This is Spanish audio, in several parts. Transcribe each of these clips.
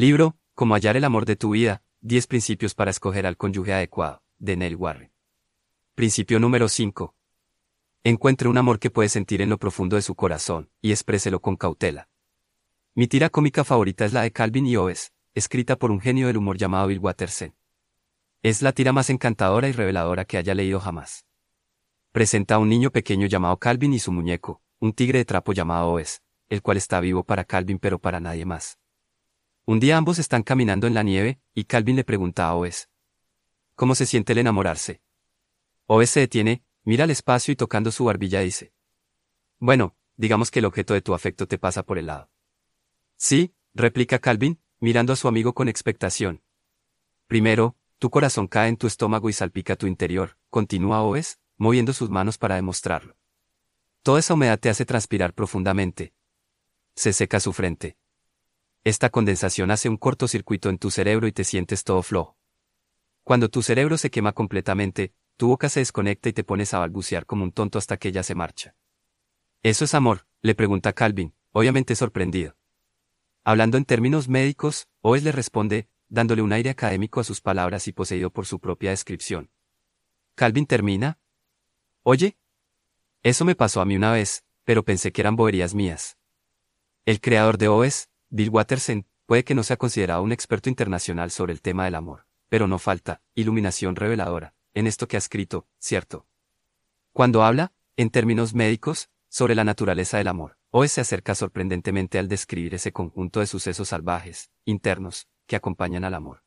Libro, Cómo hallar el amor de tu vida, 10 principios para escoger al cónyuge adecuado, de Neil Warren. Principio número 5. Encuentre un amor que puede sentir en lo profundo de su corazón, y expréselo con cautela. Mi tira cómica favorita es la de Calvin y Oes, escrita por un genio del humor llamado Bill Watterson. Es la tira más encantadora y reveladora que haya leído jamás. Presenta a un niño pequeño llamado Calvin y su muñeco, un tigre de trapo llamado Oes, el cual está vivo para Calvin pero para nadie más. Un día ambos están caminando en la nieve, y Calvin le pregunta a Oes. ¿Cómo se siente el enamorarse? Oes se detiene, mira al espacio y tocando su barbilla dice. Bueno, digamos que el objeto de tu afecto te pasa por el lado. Sí, replica Calvin, mirando a su amigo con expectación. Primero, tu corazón cae en tu estómago y salpica tu interior, continúa Oes, moviendo sus manos para demostrarlo. Toda esa humedad te hace transpirar profundamente. Se seca su frente. Esta condensación hace un cortocircuito en tu cerebro y te sientes todo flojo. Cuando tu cerebro se quema completamente, tu boca se desconecta y te pones a balbucear como un tonto hasta que ella se marcha. ¿Eso es amor? le pregunta Calvin, obviamente sorprendido. Hablando en términos médicos, Oes le responde, dándole un aire académico a sus palabras y poseído por su propia descripción. Calvin termina. Oye. Eso me pasó a mí una vez, pero pensé que eran boberías mías. El creador de OES, Bill Watterson, puede que no sea considerado un experto internacional sobre el tema del amor, pero no falta, iluminación reveladora, en esto que ha escrito, ¿cierto? Cuando habla, en términos médicos, sobre la naturaleza del amor, OES se acerca sorprendentemente al describir ese conjunto de sucesos salvajes, internos, que acompañan al amor.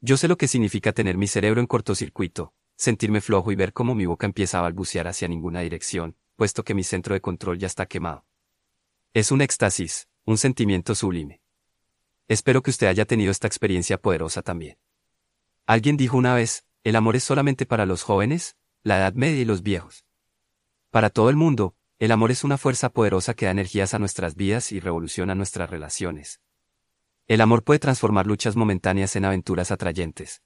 Yo sé lo que significa tener mi cerebro en cortocircuito, sentirme flojo y ver cómo mi boca empieza a balbucear hacia ninguna dirección, puesto que mi centro de control ya está quemado. Es un éxtasis, un sentimiento sublime. Espero que usted haya tenido esta experiencia poderosa también. Alguien dijo una vez, el amor es solamente para los jóvenes, la edad media y los viejos. Para todo el mundo, el amor es una fuerza poderosa que da energías a nuestras vidas y revoluciona nuestras relaciones. El amor puede transformar luchas momentáneas en aventuras atrayentes.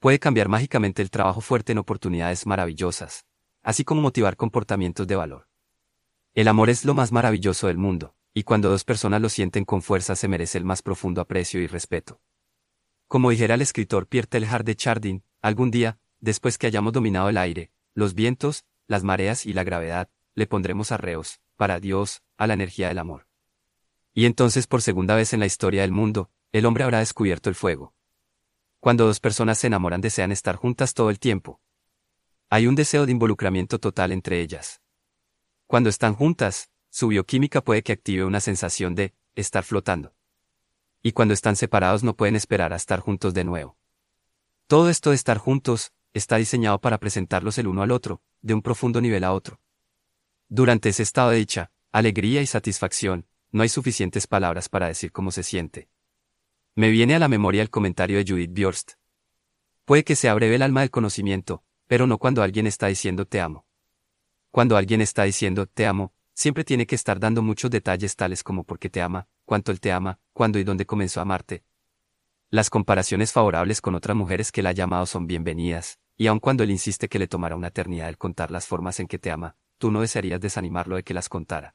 Puede cambiar mágicamente el trabajo fuerte en oportunidades maravillosas, así como motivar comportamientos de valor. El amor es lo más maravilloso del mundo, y cuando dos personas lo sienten con fuerza se merece el más profundo aprecio y respeto. Como dijera el escritor Pierre Teilhard de Chardin, algún día, después que hayamos dominado el aire, los vientos, las mareas y la gravedad, le pondremos arreos, para Dios, a la energía del amor. Y entonces por segunda vez en la historia del mundo, el hombre habrá descubierto el fuego. Cuando dos personas se enamoran desean estar juntas todo el tiempo. Hay un deseo de involucramiento total entre ellas. Cuando están juntas, su bioquímica puede que active una sensación de estar flotando. Y cuando están separados no pueden esperar a estar juntos de nuevo. Todo esto de estar juntos, está diseñado para presentarlos el uno al otro, de un profundo nivel a otro. Durante ese estado de dicha, alegría y satisfacción, no hay suficientes palabras para decir cómo se siente. Me viene a la memoria el comentario de Judith Bjorst. Puede que sea breve el alma del conocimiento, pero no cuando alguien está diciendo te amo. Cuando alguien está diciendo te amo, siempre tiene que estar dando muchos detalles tales como por qué te ama, cuánto él te ama, cuándo y dónde comenzó a amarte. Las comparaciones favorables con otras mujeres que la ha llamado son bienvenidas, y aun cuando él insiste que le tomará una eternidad el contar las formas en que te ama, tú no desearías desanimarlo de que las contara.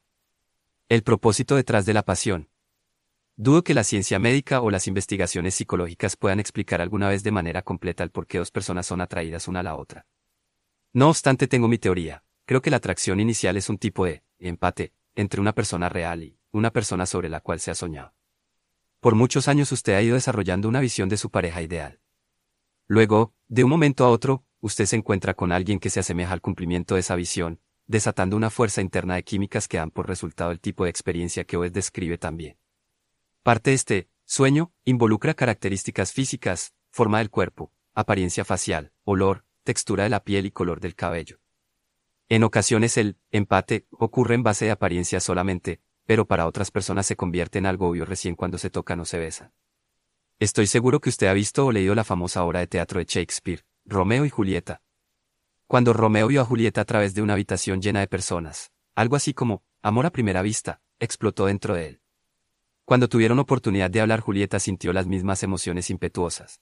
El propósito detrás de la pasión. Dudo que la ciencia médica o las investigaciones psicológicas puedan explicar alguna vez de manera completa el por qué dos personas son atraídas una a la otra. No obstante, tengo mi teoría. Creo que la atracción inicial es un tipo de empate entre una persona real y una persona sobre la cual se ha soñado. Por muchos años usted ha ido desarrollando una visión de su pareja ideal. Luego, de un momento a otro, usted se encuentra con alguien que se asemeja al cumplimiento de esa visión, desatando una fuerza interna de químicas que dan por resultado el tipo de experiencia que Oed describe también. Parte este sueño involucra características físicas, forma del cuerpo, apariencia facial, olor, textura de la piel y color del cabello. En ocasiones el empate ocurre en base de apariencia solamente, pero para otras personas se convierte en algo obvio recién cuando se tocan o se besan. Estoy seguro que usted ha visto o leído la famosa obra de teatro de Shakespeare, Romeo y Julieta, cuando Romeo vio a Julieta a través de una habitación llena de personas, algo así como, amor a primera vista, explotó dentro de él. Cuando tuvieron oportunidad de hablar Julieta sintió las mismas emociones impetuosas.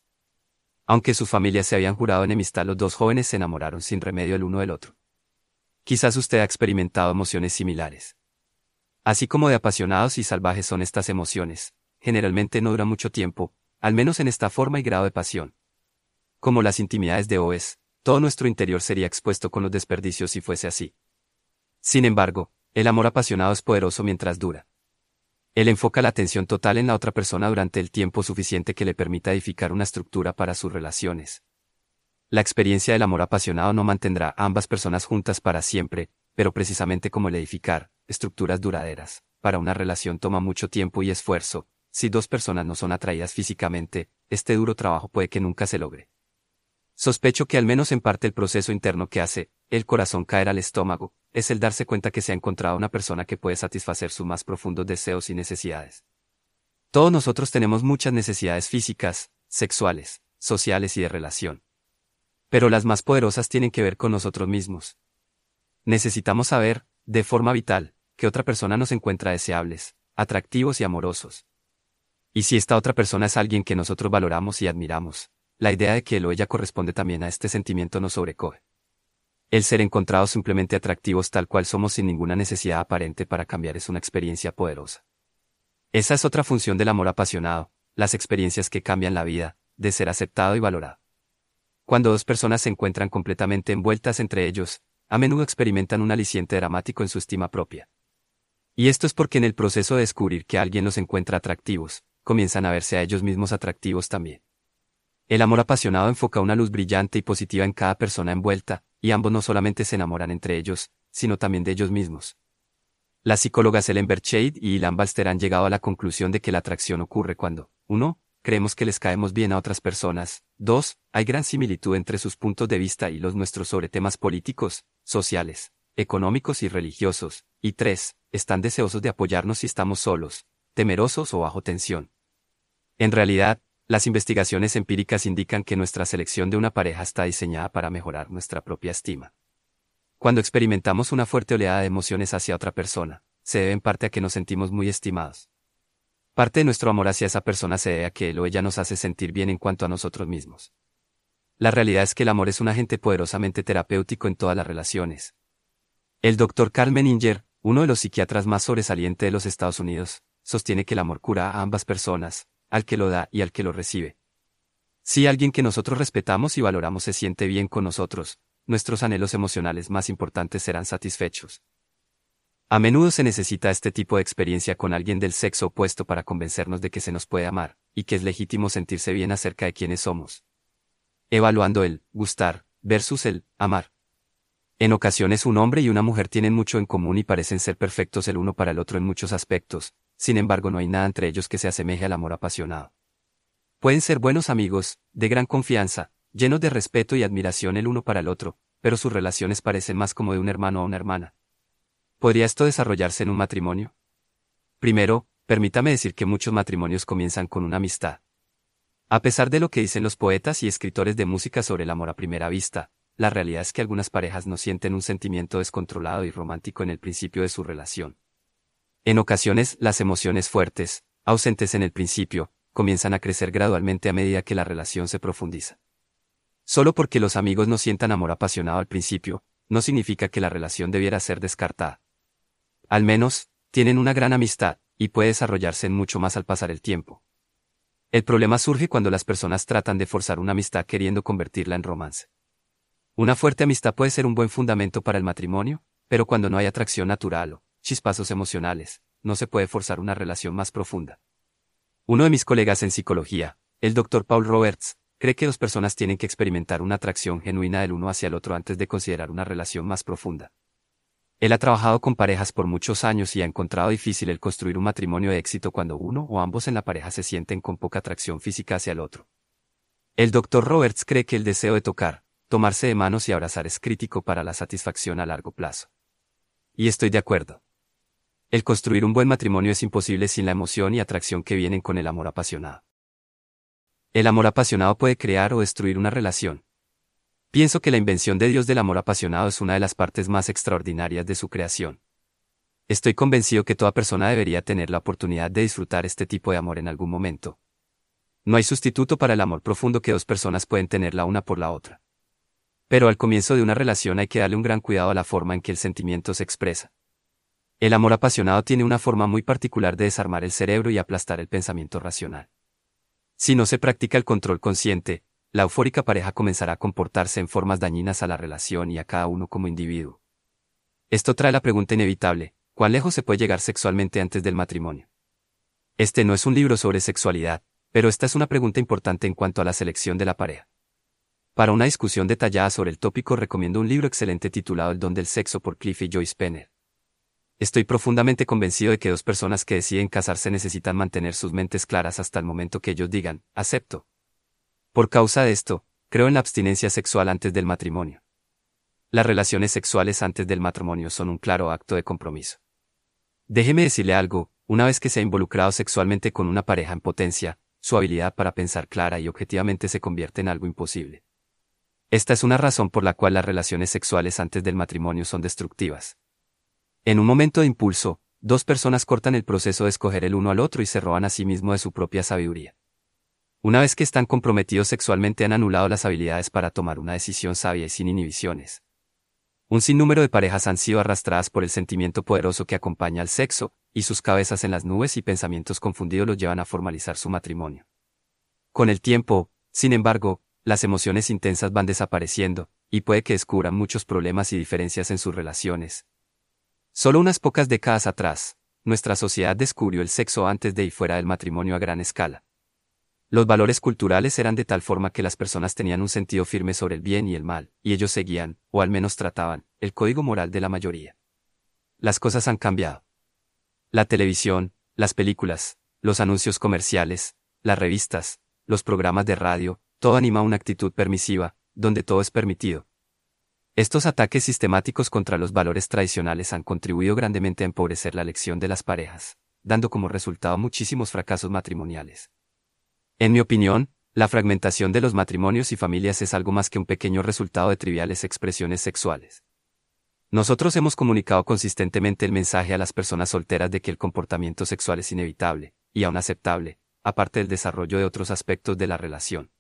Aunque sus familias se habían jurado enemistad, los dos jóvenes se enamoraron sin remedio el uno del otro. Quizás usted ha experimentado emociones similares. Así como de apasionados y salvajes son estas emociones, generalmente no dura mucho tiempo, al menos en esta forma y grado de pasión. Como las intimidades de Oes, todo nuestro interior sería expuesto con los desperdicios si fuese así. Sin embargo, el amor apasionado es poderoso mientras dura. Él enfoca la atención total en la otra persona durante el tiempo suficiente que le permita edificar una estructura para sus relaciones. La experiencia del amor apasionado no mantendrá a ambas personas juntas para siempre, pero precisamente como el edificar, estructuras duraderas, para una relación toma mucho tiempo y esfuerzo, si dos personas no son atraídas físicamente, este duro trabajo puede que nunca se logre. Sospecho que al menos en parte el proceso interno que hace el corazón caer al estómago es el darse cuenta que se ha encontrado una persona que puede satisfacer sus más profundos deseos y necesidades. Todos nosotros tenemos muchas necesidades físicas, sexuales, sociales y de relación. Pero las más poderosas tienen que ver con nosotros mismos. Necesitamos saber, de forma vital, que otra persona nos encuentra deseables, atractivos y amorosos. Y si esta otra persona es alguien que nosotros valoramos y admiramos, la idea de que él o ella corresponde también a este sentimiento nos sobrecoge. El ser encontrados simplemente atractivos tal cual somos sin ninguna necesidad aparente para cambiar es una experiencia poderosa. Esa es otra función del amor apasionado, las experiencias que cambian la vida, de ser aceptado y valorado. Cuando dos personas se encuentran completamente envueltas entre ellos, a menudo experimentan un aliciente dramático en su estima propia. Y esto es porque en el proceso de descubrir que alguien los encuentra atractivos, comienzan a verse a ellos mismos atractivos también. El amor apasionado enfoca una luz brillante y positiva en cada persona envuelta, y ambos no solamente se enamoran entre ellos, sino también de ellos mismos. Las psicólogas Ellen Bercheid y Ilan Balster han llegado a la conclusión de que la atracción ocurre cuando, 1. Creemos que les caemos bien a otras personas. 2. Hay gran similitud entre sus puntos de vista y los nuestros sobre temas políticos, sociales, económicos y religiosos. Y 3. Están deseosos de apoyarnos si estamos solos, temerosos o bajo tensión. En realidad, las investigaciones empíricas indican que nuestra selección de una pareja está diseñada para mejorar nuestra propia estima. Cuando experimentamos una fuerte oleada de emociones hacia otra persona, se debe en parte a que nos sentimos muy estimados. Parte de nuestro amor hacia esa persona se debe a que él o ella nos hace sentir bien en cuanto a nosotros mismos. La realidad es que el amor es un agente poderosamente terapéutico en todas las relaciones. El doctor Carl Menninger, uno de los psiquiatras más sobresalientes de los Estados Unidos, sostiene que el amor cura a ambas personas, al que lo da y al que lo recibe. Si alguien que nosotros respetamos y valoramos se siente bien con nosotros, nuestros anhelos emocionales más importantes serán satisfechos. A menudo se necesita este tipo de experiencia con alguien del sexo opuesto para convencernos de que se nos puede amar, y que es legítimo sentirse bien acerca de quienes somos. Evaluando el gustar versus el amar. En ocasiones un hombre y una mujer tienen mucho en común y parecen ser perfectos el uno para el otro en muchos aspectos, sin embargo no hay nada entre ellos que se asemeje al amor apasionado. Pueden ser buenos amigos, de gran confianza, llenos de respeto y admiración el uno para el otro, pero sus relaciones parecen más como de un hermano o una hermana. ¿Podría esto desarrollarse en un matrimonio? Primero, permítame decir que muchos matrimonios comienzan con una amistad. A pesar de lo que dicen los poetas y escritores de música sobre el amor a primera vista, la realidad es que algunas parejas no sienten un sentimiento descontrolado y romántico en el principio de su relación. En ocasiones, las emociones fuertes, ausentes en el principio, comienzan a crecer gradualmente a medida que la relación se profundiza. Solo porque los amigos no sientan amor apasionado al principio, no significa que la relación debiera ser descartada. Al menos, tienen una gran amistad, y puede desarrollarse en mucho más al pasar el tiempo. El problema surge cuando las personas tratan de forzar una amistad queriendo convertirla en romance. Una fuerte amistad puede ser un buen fundamento para el matrimonio, pero cuando no hay atracción natural o, chispazos emocionales, no se puede forzar una relación más profunda. Uno de mis colegas en psicología, el Dr. Paul Roberts, cree que dos personas tienen que experimentar una atracción genuina del uno hacia el otro antes de considerar una relación más profunda. Él ha trabajado con parejas por muchos años y ha encontrado difícil el construir un matrimonio de éxito cuando uno o ambos en la pareja se sienten con poca atracción física hacia el otro. El Dr. Roberts cree que el deseo de tocar, tomarse de manos y abrazar es crítico para la satisfacción a largo plazo. Y estoy de acuerdo. El construir un buen matrimonio es imposible sin la emoción y atracción que vienen con el amor apasionado. El amor apasionado puede crear o destruir una relación. Pienso que la invención de Dios del amor apasionado es una de las partes más extraordinarias de su creación. Estoy convencido que toda persona debería tener la oportunidad de disfrutar este tipo de amor en algún momento. No hay sustituto para el amor profundo que dos personas pueden tener la una por la otra. Pero al comienzo de una relación hay que darle un gran cuidado a la forma en que el sentimiento se expresa. El amor apasionado tiene una forma muy particular de desarmar el cerebro y aplastar el pensamiento racional. Si no se practica el control consciente, la eufórica pareja comenzará a comportarse en formas dañinas a la relación y a cada uno como individuo. Esto trae la pregunta inevitable, ¿cuán lejos se puede llegar sexualmente antes del matrimonio? Este no es un libro sobre sexualidad, pero esta es una pregunta importante en cuanto a la selección de la pareja. Para una discusión detallada sobre el tópico recomiendo un libro excelente titulado El don del sexo por Cliff y Joyce Penner. Estoy profundamente convencido de que dos personas que deciden casarse necesitan mantener sus mentes claras hasta el momento que ellos digan, acepto. Por causa de esto, creo en la abstinencia sexual antes del matrimonio. Las relaciones sexuales antes del matrimonio son un claro acto de compromiso. Déjeme decirle algo, una vez que se ha involucrado sexualmente con una pareja en potencia, su habilidad para pensar clara y objetivamente se convierte en algo imposible. Esta es una razón por la cual las relaciones sexuales antes del matrimonio son destructivas. En un momento de impulso, dos personas cortan el proceso de escoger el uno al otro y se roban a sí mismo de su propia sabiduría. Una vez que están comprometidos sexualmente han anulado las habilidades para tomar una decisión sabia y sin inhibiciones. Un sinnúmero de parejas han sido arrastradas por el sentimiento poderoso que acompaña al sexo, y sus cabezas en las nubes y pensamientos confundidos los llevan a formalizar su matrimonio. Con el tiempo, sin embargo, las emociones intensas van desapareciendo, y puede que descubran muchos problemas y diferencias en sus relaciones, Solo unas pocas décadas atrás, nuestra sociedad descubrió el sexo antes de y fuera del matrimonio a gran escala. Los valores culturales eran de tal forma que las personas tenían un sentido firme sobre el bien y el mal, y ellos seguían, o al menos trataban, el código moral de la mayoría. Las cosas han cambiado. La televisión, las películas, los anuncios comerciales, las revistas, los programas de radio, todo anima una actitud permisiva, donde todo es permitido, estos ataques sistemáticos contra los valores tradicionales han contribuido grandemente a empobrecer la elección de las parejas, dando como resultado muchísimos fracasos matrimoniales. En mi opinión, la fragmentación de los matrimonios y familias es algo más que un pequeño resultado de triviales expresiones sexuales. Nosotros hemos comunicado consistentemente el mensaje a las personas solteras de que el comportamiento sexual es inevitable, y aún aceptable, aparte del desarrollo de otros aspectos de la relación.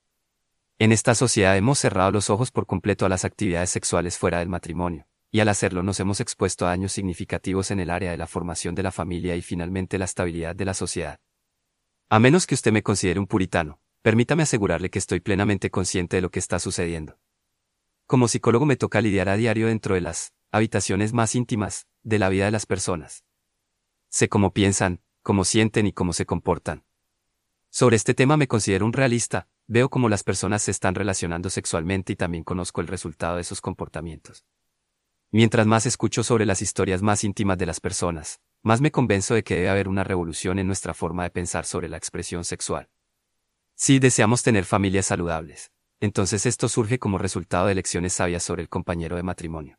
En esta sociedad hemos cerrado los ojos por completo a las actividades sexuales fuera del matrimonio, y al hacerlo nos hemos expuesto a daños significativos en el área de la formación de la familia y finalmente la estabilidad de la sociedad. A menos que usted me considere un puritano, permítame asegurarle que estoy plenamente consciente de lo que está sucediendo. Como psicólogo me toca lidiar a diario dentro de las habitaciones más íntimas de la vida de las personas. Sé cómo piensan, cómo sienten y cómo se comportan. Sobre este tema me considero un realista, Veo cómo las personas se están relacionando sexualmente y también conozco el resultado de esos comportamientos. Mientras más escucho sobre las historias más íntimas de las personas, más me convenzo de que debe haber una revolución en nuestra forma de pensar sobre la expresión sexual. Si deseamos tener familias saludables, entonces esto surge como resultado de elecciones sabias sobre el compañero de matrimonio.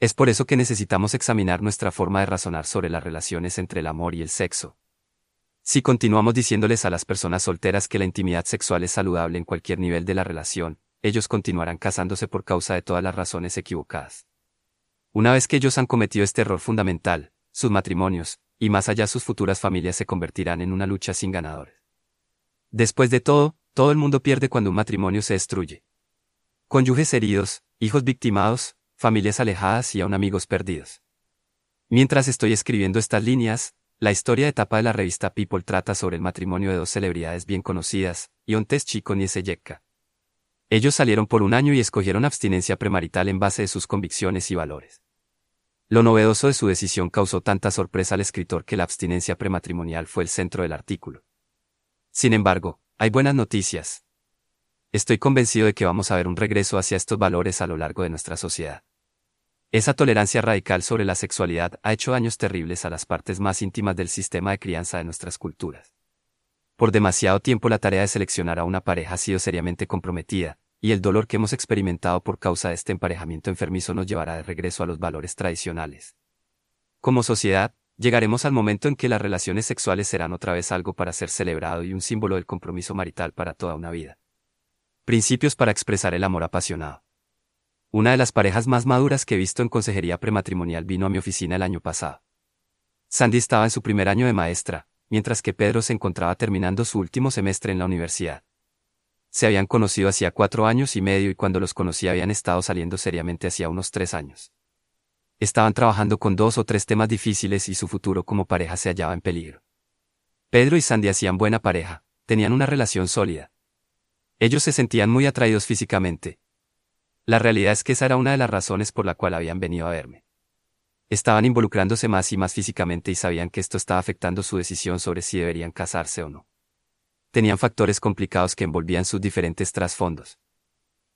Es por eso que necesitamos examinar nuestra forma de razonar sobre las relaciones entre el amor y el sexo, si continuamos diciéndoles a las personas solteras que la intimidad sexual es saludable en cualquier nivel de la relación, ellos continuarán casándose por causa de todas las razones equivocadas. Una vez que ellos han cometido este error fundamental, sus matrimonios, y más allá sus futuras familias se convertirán en una lucha sin ganadores. Después de todo, todo el mundo pierde cuando un matrimonio se destruye. Cónyuges heridos, hijos victimados, familias alejadas y aún amigos perdidos. Mientras estoy escribiendo estas líneas, la historia de etapa de la revista People trata sobre el matrimonio de dos celebridades bien conocidas, Iontes Chico y Seyeka. Ellos salieron por un año y escogieron abstinencia premarital en base de sus convicciones y valores. Lo novedoso de su decisión causó tanta sorpresa al escritor que la abstinencia prematrimonial fue el centro del artículo. Sin embargo, hay buenas noticias. Estoy convencido de que vamos a ver un regreso hacia estos valores a lo largo de nuestra sociedad. Esa tolerancia radical sobre la sexualidad ha hecho daños terribles a las partes más íntimas del sistema de crianza de nuestras culturas. Por demasiado tiempo la tarea de seleccionar a una pareja ha sido seriamente comprometida, y el dolor que hemos experimentado por causa de este emparejamiento enfermizo nos llevará de regreso a los valores tradicionales. Como sociedad, llegaremos al momento en que las relaciones sexuales serán otra vez algo para ser celebrado y un símbolo del compromiso marital para toda una vida. Principios para expresar el amor apasionado. Una de las parejas más maduras que he visto en consejería prematrimonial vino a mi oficina el año pasado. Sandy estaba en su primer año de maestra, mientras que Pedro se encontraba terminando su último semestre en la universidad. Se habían conocido hacía cuatro años y medio y cuando los conocí habían estado saliendo seriamente hacía unos tres años. estaban trabajando con dos o tres temas difíciles y su futuro como pareja se hallaba en peligro. Pedro y Sandy hacían buena pareja, tenían una relación sólida. Ellos se sentían muy atraídos físicamente. La realidad es que esa era una de las razones por la cual habían venido a verme. Estaban involucrándose más y más físicamente y sabían que esto estaba afectando su decisión sobre si deberían casarse o no. Tenían factores complicados que envolvían sus diferentes trasfondos.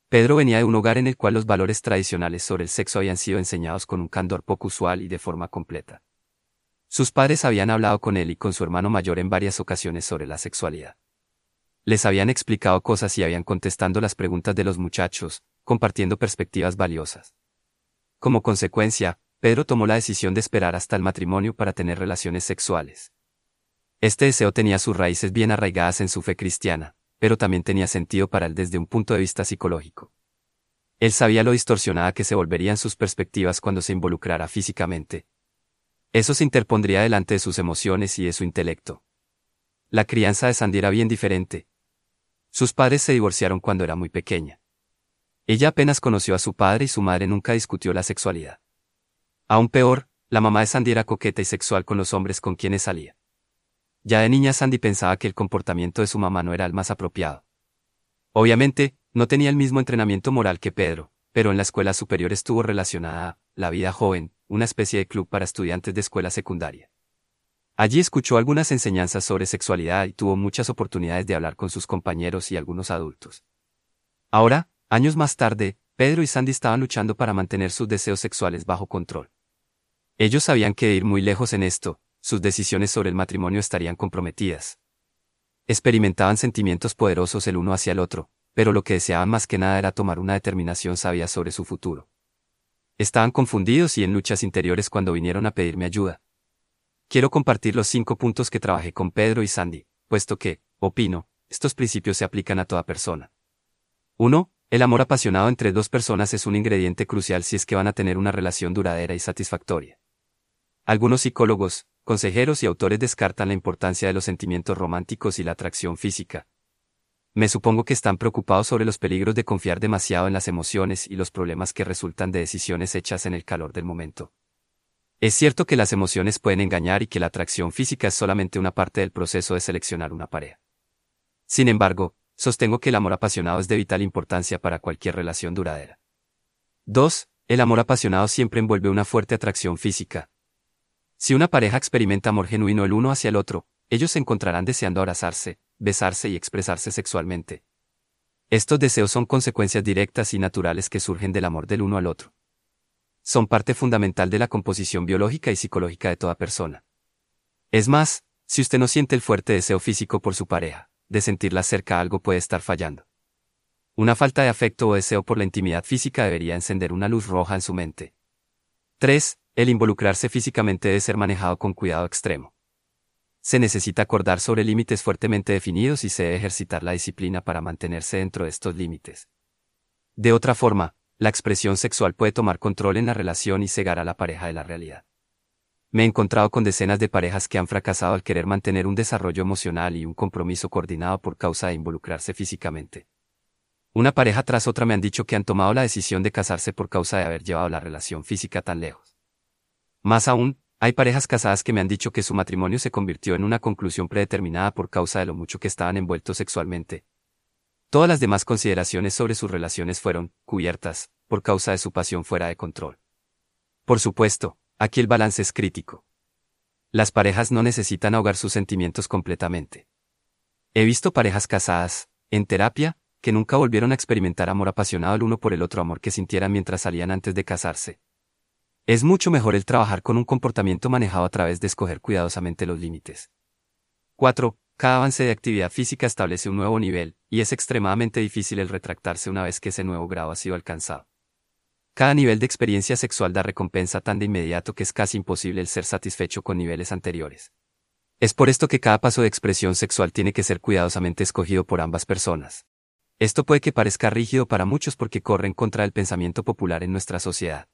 Pedro venía de un hogar en el cual los valores tradicionales sobre el sexo habían sido enseñados con un candor poco usual y de forma completa. Sus padres habían hablado con él y con su hermano mayor en varias ocasiones sobre la sexualidad. Les habían explicado cosas y habían contestando las preguntas de los muchachos, compartiendo perspectivas valiosas. Como consecuencia, Pedro tomó la decisión de esperar hasta el matrimonio para tener relaciones sexuales. Este deseo tenía sus raíces bien arraigadas en su fe cristiana, pero también tenía sentido para él desde un punto de vista psicológico. Él sabía lo distorsionada que se volverían sus perspectivas cuando se involucrara físicamente. Eso se interpondría delante de sus emociones y de su intelecto. La crianza de Sandy era bien diferente. Sus padres se divorciaron cuando era muy pequeña. Ella apenas conoció a su padre y su madre nunca discutió la sexualidad. Aún peor, la mamá de Sandy era coqueta y sexual con los hombres con quienes salía. Ya de niña Sandy pensaba que el comportamiento de su mamá no era el más apropiado. Obviamente, no tenía el mismo entrenamiento moral que Pedro, pero en la escuela superior estuvo relacionada la vida joven, una especie de club para estudiantes de escuela secundaria. Allí escuchó algunas enseñanzas sobre sexualidad y tuvo muchas oportunidades de hablar con sus compañeros y algunos adultos. Ahora, años más tarde, Pedro y Sandy estaban luchando para mantener sus deseos sexuales bajo control. Ellos sabían que ir muy lejos en esto, sus decisiones sobre el matrimonio estarían comprometidas. Experimentaban sentimientos poderosos el uno hacia el otro, pero lo que deseaban más que nada era tomar una determinación sabia sobre su futuro. Estaban confundidos y en luchas interiores cuando vinieron a pedirme ayuda. Quiero compartir los cinco puntos que trabajé con Pedro y Sandy, puesto que, opino, estos principios se aplican a toda persona. 1. El amor apasionado entre dos personas es un ingrediente crucial si es que van a tener una relación duradera y satisfactoria. Algunos psicólogos, consejeros y autores descartan la importancia de los sentimientos románticos y la atracción física. Me supongo que están preocupados sobre los peligros de confiar demasiado en las emociones y los problemas que resultan de decisiones hechas en el calor del momento. Es cierto que las emociones pueden engañar y que la atracción física es solamente una parte del proceso de seleccionar una pareja. Sin embargo, sostengo que el amor apasionado es de vital importancia para cualquier relación duradera. 2. El amor apasionado siempre envuelve una fuerte atracción física, si una pareja experimenta amor genuino el uno hacia el otro, ellos se encontrarán deseando abrazarse, besarse y expresarse sexualmente. Estos deseos son consecuencias directas y naturales que surgen del amor del uno al otro. Son parte fundamental de la composición biológica y psicológica de toda persona. Es más, si usted no siente el fuerte deseo físico por su pareja, de sentirla cerca algo puede estar fallando. Una falta de afecto o deseo por la intimidad física debería encender una luz roja en su mente. 3. El involucrarse físicamente debe ser manejado con cuidado extremo. Se necesita acordar sobre límites fuertemente definidos y se debe ejercitar la disciplina para mantenerse dentro de estos límites. De otra forma, la expresión sexual puede tomar control en la relación y cegar a la pareja de la realidad. Me he encontrado con decenas de parejas que han fracasado al querer mantener un desarrollo emocional y un compromiso coordinado por causa de involucrarse físicamente. Una pareja tras otra me han dicho que han tomado la decisión de casarse por causa de haber llevado la relación física tan lejos. Más aún, hay parejas casadas que me han dicho que su matrimonio se convirtió en una conclusión predeterminada por causa de lo mucho que estaban envueltos sexualmente. Todas las demás consideraciones sobre sus relaciones fueron cubiertas, por causa de su pasión fuera de control. Por supuesto, aquí el balance es crítico. Las parejas no necesitan ahogar sus sentimientos completamente. He visto parejas casadas, en terapia, que nunca volvieron a experimentar amor apasionado el uno por el otro amor que sintieran mientras salían antes de casarse. Es mucho mejor el trabajar con un comportamiento manejado a través de escoger cuidadosamente los límites. 4. Cada avance de actividad física establece un nuevo nivel, y es extremadamente difícil el retractarse una vez que ese nuevo grado ha sido alcanzado. Cada nivel de experiencia sexual da recompensa tan de inmediato que es casi imposible el ser satisfecho con niveles anteriores. Es por esto que cada paso de expresión sexual tiene que ser cuidadosamente escogido por ambas personas. Esto puede que parezca rígido para muchos porque corre en contra del pensamiento popular en nuestra sociedad.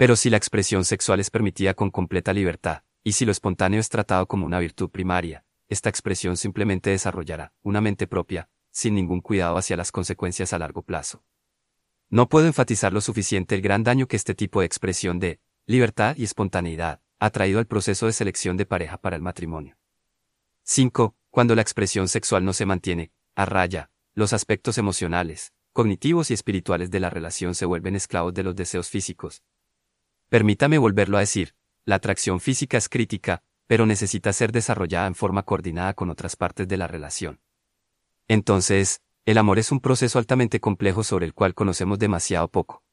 Pero si la expresión sexual es permitida con completa libertad, y si lo espontáneo es tratado como una virtud primaria, esta expresión simplemente desarrollará una mente propia, sin ningún cuidado hacia las consecuencias a largo plazo. No puedo enfatizar lo suficiente el gran daño que este tipo de expresión de libertad y espontaneidad, atraído al proceso de selección de pareja para el matrimonio. 5. Cuando la expresión sexual no se mantiene, a raya, los aspectos emocionales, cognitivos y espirituales de la relación se vuelven esclavos de los deseos físicos. Permítame volverlo a decir, la atracción física es crítica, pero necesita ser desarrollada en forma coordinada con otras partes de la relación. Entonces, el amor es un proceso altamente complejo sobre el cual conocemos demasiado poco.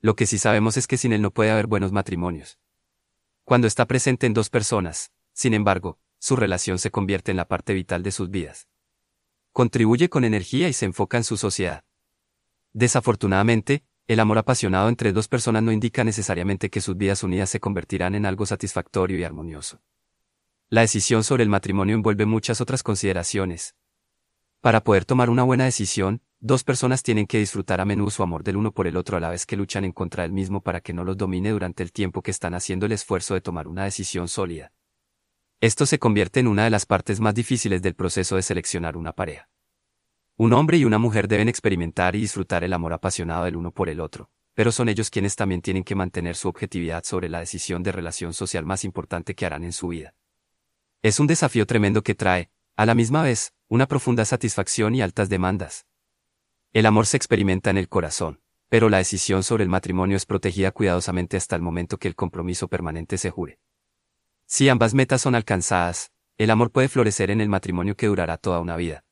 Lo que sí sabemos es que sin él no puede haber buenos matrimonios. Cuando está presente en dos personas, sin embargo, su relación se convierte en la parte vital de sus vidas. Contribuye con energía y se enfoca en su sociedad. Desafortunadamente, el amor apasionado entre dos personas no indica necesariamente que sus vidas unidas se convertirán en algo satisfactorio y armonioso. La decisión sobre el matrimonio envuelve muchas otras consideraciones. Para poder tomar una buena decisión, dos personas tienen que disfrutar a menudo su amor del uno por el otro a la vez que luchan en contra del mismo para que no los domine durante el tiempo que están haciendo el esfuerzo de tomar una decisión sólida. Esto se convierte en una de las partes más difíciles del proceso de seleccionar una pareja. Un hombre y una mujer deben experimentar y disfrutar el amor apasionado del uno por el otro, pero son ellos quienes también tienen que mantener su objetividad sobre la decisión de relación social más importante que harán en su vida. Es un desafío tremendo que trae, a la misma vez, una profunda satisfacción y altas demandas. El amor se experimenta en el corazón, pero la decisión sobre el matrimonio es protegida cuidadosamente hasta el momento que el compromiso permanente se jure. Si ambas metas son alcanzadas, el amor puede florecer en el matrimonio que durará toda una vida,